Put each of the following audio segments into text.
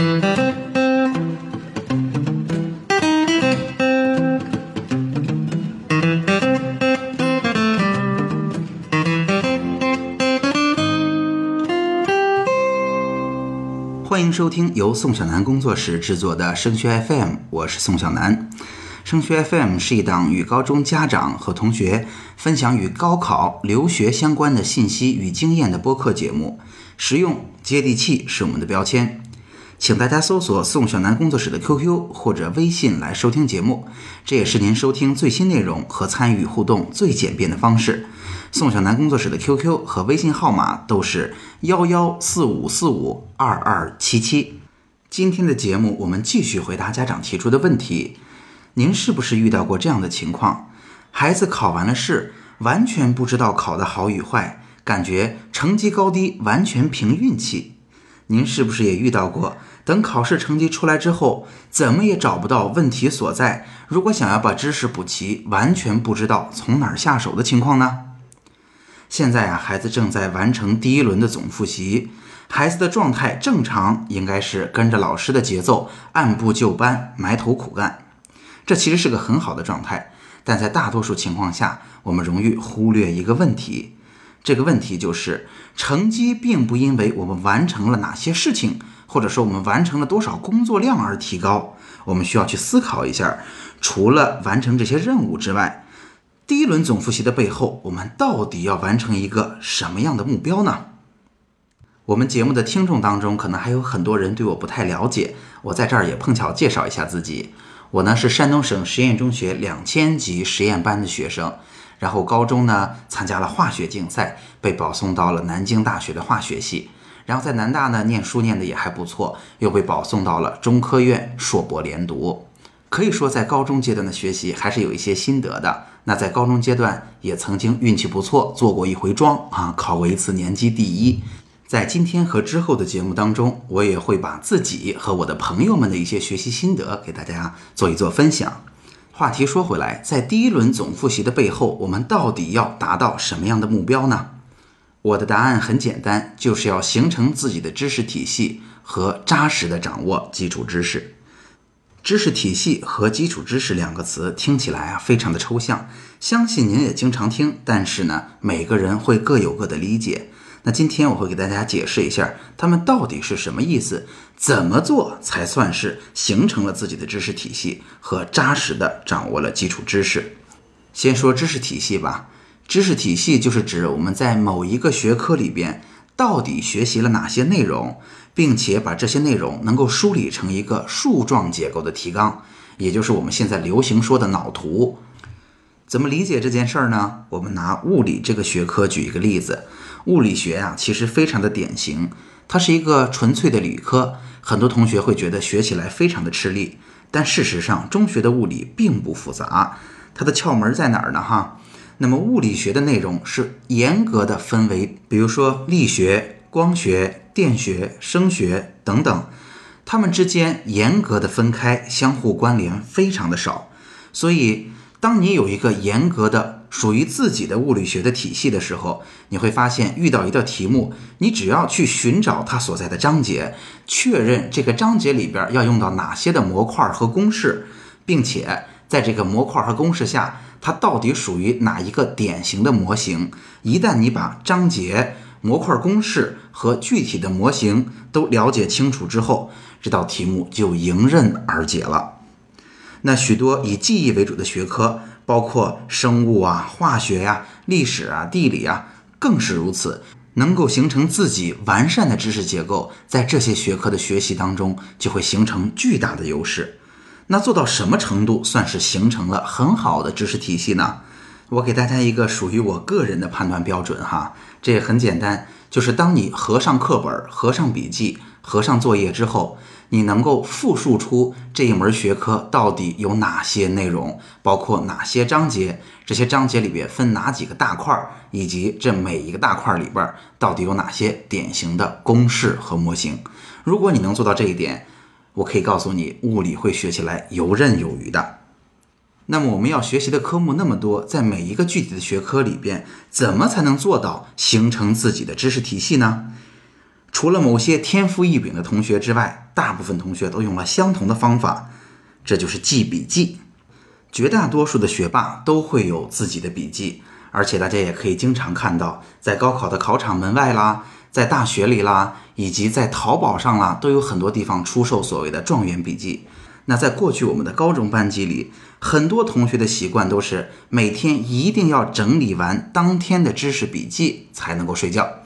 欢迎收听由宋小南工作室制作的升学 FM，我是宋小南。升学 FM 是一档与高中家长和同学分享与高考、留学相关的信息与经验的播客节目，实用接地气是我们的标签。请大家搜索宋小南工作室的 QQ 或者微信来收听节目，这也是您收听最新内容和参与互动最简便的方式。宋小南工作室的 QQ 和微信号码都是幺幺四五四五二二七七。今天的节目，我们继续回答家长提出的问题。您是不是遇到过这样的情况？孩子考完了试，完全不知道考的好与坏，感觉成绩高低完全凭运气。您是不是也遇到过？等考试成绩出来之后，怎么也找不到问题所在？如果想要把知识补齐，完全不知道从哪儿下手的情况呢？现在啊，孩子正在完成第一轮的总复习，孩子的状态正常，应该是跟着老师的节奏，按部就班，埋头苦干。这其实是个很好的状态，但在大多数情况下，我们容易忽略一个问题。这个问题就是，成绩并不因为我们完成了哪些事情，或者说我们完成了多少工作量而提高。我们需要去思考一下，除了完成这些任务之外。第一轮总复习的背后，我们到底要完成一个什么样的目标呢？我们节目的听众当中，可能还有很多人对我不太了解，我在这儿也碰巧介绍一下自己。我呢是山东省实验中学两千级实验班的学生，然后高中呢参加了化学竞赛，被保送到了南京大学的化学系，然后在南大呢念书念的也还不错，又被保送到了中科院硕博连读。可以说，在高中阶段的学习还是有一些心得的。那在高中阶段也曾经运气不错，做过一回庄啊，考过一次年级第一。在今天和之后的节目当中，我也会把自己和我的朋友们的一些学习心得给大家做一做分享。话题说回来，在第一轮总复习的背后，我们到底要达到什么样的目标呢？我的答案很简单，就是要形成自己的知识体系和扎实的掌握基础知识。知识体系和基础知识两个词听起来啊非常的抽象，相信您也经常听，但是呢，每个人会各有各的理解。那今天我会给大家解释一下，他们到底是什么意思，怎么做才算是形成了自己的知识体系和扎实的掌握了基础知识。先说知识体系吧，知识体系就是指我们在某一个学科里边到底学习了哪些内容。并且把这些内容能够梳理成一个树状结构的提纲，也就是我们现在流行说的脑图。怎么理解这件事儿呢？我们拿物理这个学科举一个例子。物理学呀，其实非常的典型，它是一个纯粹的理科。很多同学会觉得学起来非常的吃力，但事实上，中学的物理并不复杂。它的窍门在哪儿呢？哈，那么物理学的内容是严格的分为，比如说力学、光学。电学、声学等等，它们之间严格的分开，相互关联非常的少。所以，当你有一个严格的属于自己的物理学的体系的时候，你会发现遇到一道题目，你只要去寻找它所在的章节，确认这个章节里边要用到哪些的模块和公式，并且在这个模块和公式下，它到底属于哪一个典型的模型。一旦你把章节，模块公式和具体的模型都了解清楚之后，这道题目就迎刃而解了。那许多以记忆为主的学科，包括生物啊、化学呀、历史啊、地理啊，更是如此。能够形成自己完善的知识结构，在这些学科的学习当中，就会形成巨大的优势。那做到什么程度算是形成了很好的知识体系呢？我给大家一个属于我个人的判断标准哈，这也很简单，就是当你合上课本、合上笔记、合上作业之后，你能够复述出这一门学科到底有哪些内容，包括哪些章节，这些章节里边分哪几个大块，以及这每一个大块里边到底有哪些典型的公式和模型。如果你能做到这一点，我可以告诉你，物理会学起来游刃有余的。那么我们要学习的科目那么多，在每一个具体的学科里边，怎么才能做到形成自己的知识体系呢？除了某些天赋异禀的同学之外，大部分同学都用了相同的方法，这就是记笔记。绝大多数的学霸都会有自己的笔记，而且大家也可以经常看到，在高考的考场门外啦，在大学里啦，以及在淘宝上啦，都有很多地方出售所谓的状元笔记。那在过去我们的高中班级里，很多同学的习惯都是每天一定要整理完当天的知识笔记才能够睡觉。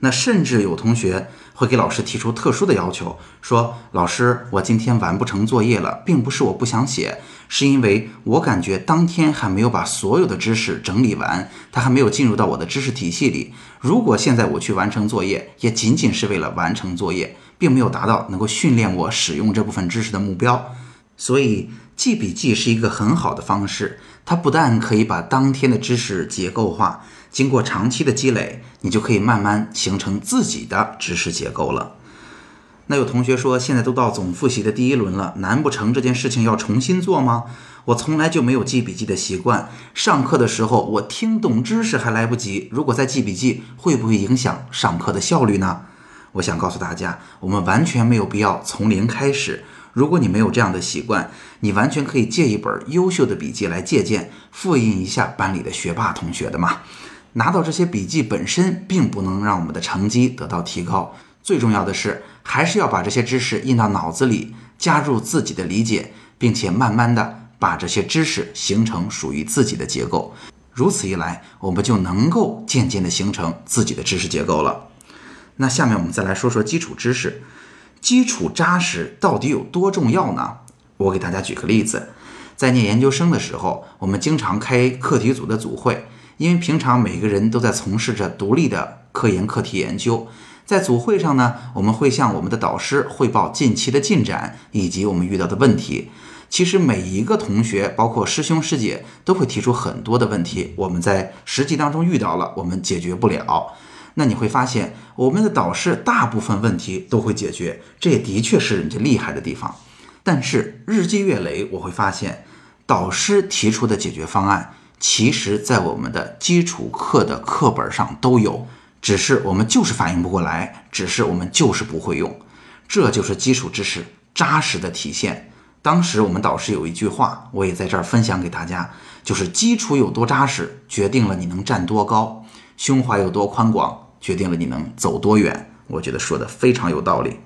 那甚至有同学会给老师提出特殊的要求，说：“老师，我今天完不成作业了，并不是我不想写，是因为我感觉当天还没有把所有的知识整理完，它还没有进入到我的知识体系里。如果现在我去完成作业，也仅仅是为了完成作业，并没有达到能够训练我使用这部分知识的目标。所以，记笔记是一个很好的方式，它不但可以把当天的知识结构化。”经过长期的积累，你就可以慢慢形成自己的知识结构了。那有同学说，现在都到总复习的第一轮了，难不成这件事情要重新做吗？我从来就没有记笔记的习惯，上课的时候我听懂知识还来不及，如果再记笔记，会不会影响上课的效率呢？我想告诉大家，我们完全没有必要从零开始。如果你没有这样的习惯，你完全可以借一本优秀的笔记来借鉴，复印一下班里的学霸同学的嘛。拿到这些笔记本身并不能让我们的成绩得到提高，最重要的是还是要把这些知识印到脑子里，加入自己的理解，并且慢慢的把这些知识形成属于自己的结构。如此一来，我们就能够渐渐的形成自己的知识结构了。那下面我们再来说说基础知识，基础扎实到底有多重要呢？我给大家举个例子，在念研究生的时候，我们经常开课题组的组会。因为平常每个人都在从事着独立的科研课题研究，在组会上呢，我们会向我们的导师汇报近期的进展以及我们遇到的问题。其实每一个同学，包括师兄师姐，都会提出很多的问题，我们在实际当中遇到了，我们解决不了。那你会发现，我们的导师大部分问题都会解决，这也的确是人家厉害的地方。但是日积月累，我会发现，导师提出的解决方案。其实，在我们的基础课的课本上都有，只是我们就是反应不过来，只是我们就是不会用，这就是基础知识扎实的体现。当时我们导师有一句话，我也在这儿分享给大家，就是基础有多扎实，决定了你能站多高；胸怀有多宽广，决定了你能走多远。我觉得说的非常有道理。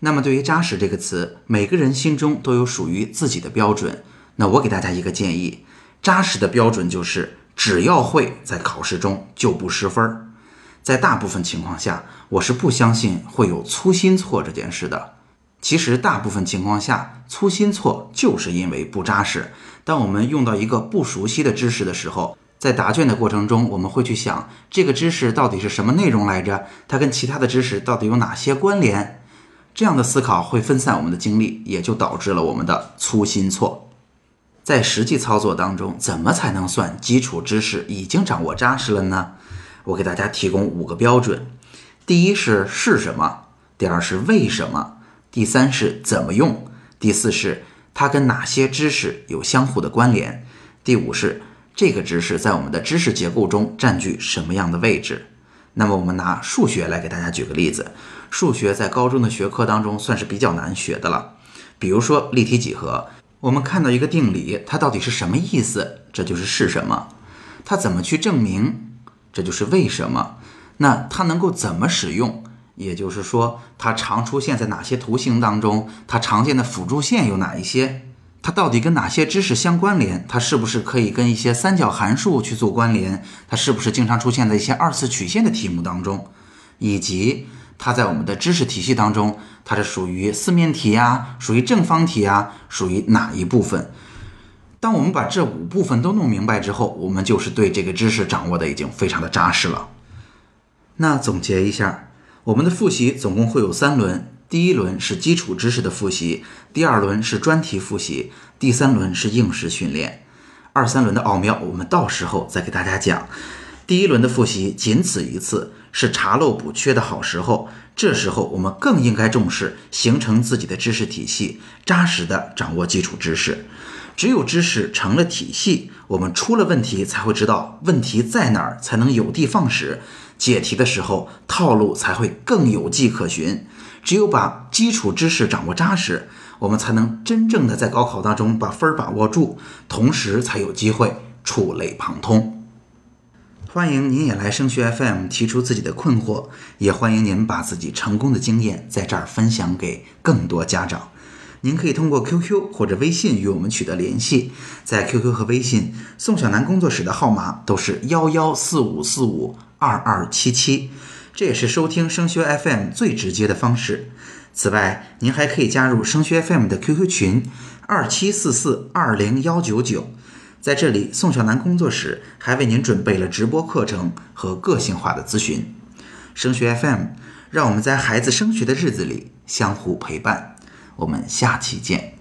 那么，对于扎实这个词，每个人心中都有属于自己的标准。那我给大家一个建议。扎实的标准就是，只要会，在考试中就不失分儿。在大部分情况下，我是不相信会有粗心错这件事的。其实，大部分情况下，粗心错就是因为不扎实。当我们用到一个不熟悉的知识的时候，在答卷的过程中，我们会去想这个知识到底是什么内容来着？它跟其他的知识到底有哪些关联？这样的思考会分散我们的精力，也就导致了我们的粗心错。在实际操作当中，怎么才能算基础知识已经掌握扎实了呢？我给大家提供五个标准：第一是是什么，第二是为什么，第三是怎么用，第四是它跟哪些知识有相互的关联，第五是这个知识在我们的知识结构中占据什么样的位置。那么我们拿数学来给大家举个例子，数学在高中的学科当中算是比较难学的了，比如说立体几何。我们看到一个定理，它到底是什么意思？这就是是什么？它怎么去证明？这就是为什么？那它能够怎么使用？也就是说，它常出现在哪些图形当中？它常见的辅助线有哪一些？它到底跟哪些知识相关联？它是不是可以跟一些三角函数去做关联？它是不是经常出现在一些二次曲线的题目当中？以及？它在我们的知识体系当中，它是属于四面体呀，属于正方体呀，属于哪一部分？当我们把这五部分都弄明白之后，我们就是对这个知识掌握的已经非常的扎实了。那总结一下，我们的复习总共会有三轮：第一轮是基础知识的复习，第二轮是专题复习，第三轮是应试训练。二三轮的奥妙，我们到时候再给大家讲。第一轮的复习仅此一次。是查漏补缺的好时候，这时候我们更应该重视形成自己的知识体系，扎实的掌握基础知识。只有知识成了体系，我们出了问题才会知道问题在哪儿，才能有的放矢，解题的时候套路才会更有迹可循。只有把基础知识掌握扎实，我们才能真正的在高考当中把分儿把握住，同时才有机会触类旁通。欢迎您也来升学 FM 提出自己的困惑，也欢迎您把自己成功的经验在这儿分享给更多家长。您可以通过 QQ 或者微信与我们取得联系，在 QQ 和微信，宋小楠工作室的号码都是幺幺四五四五二二七七，这也是收听升学 FM 最直接的方式。此外，您还可以加入升学 FM 的 QQ 群二七四四二零幺九九。在这里，宋小楠工作室还为您准备了直播课程和个性化的咨询。升学 FM，让我们在孩子升学的日子里相互陪伴。我们下期见。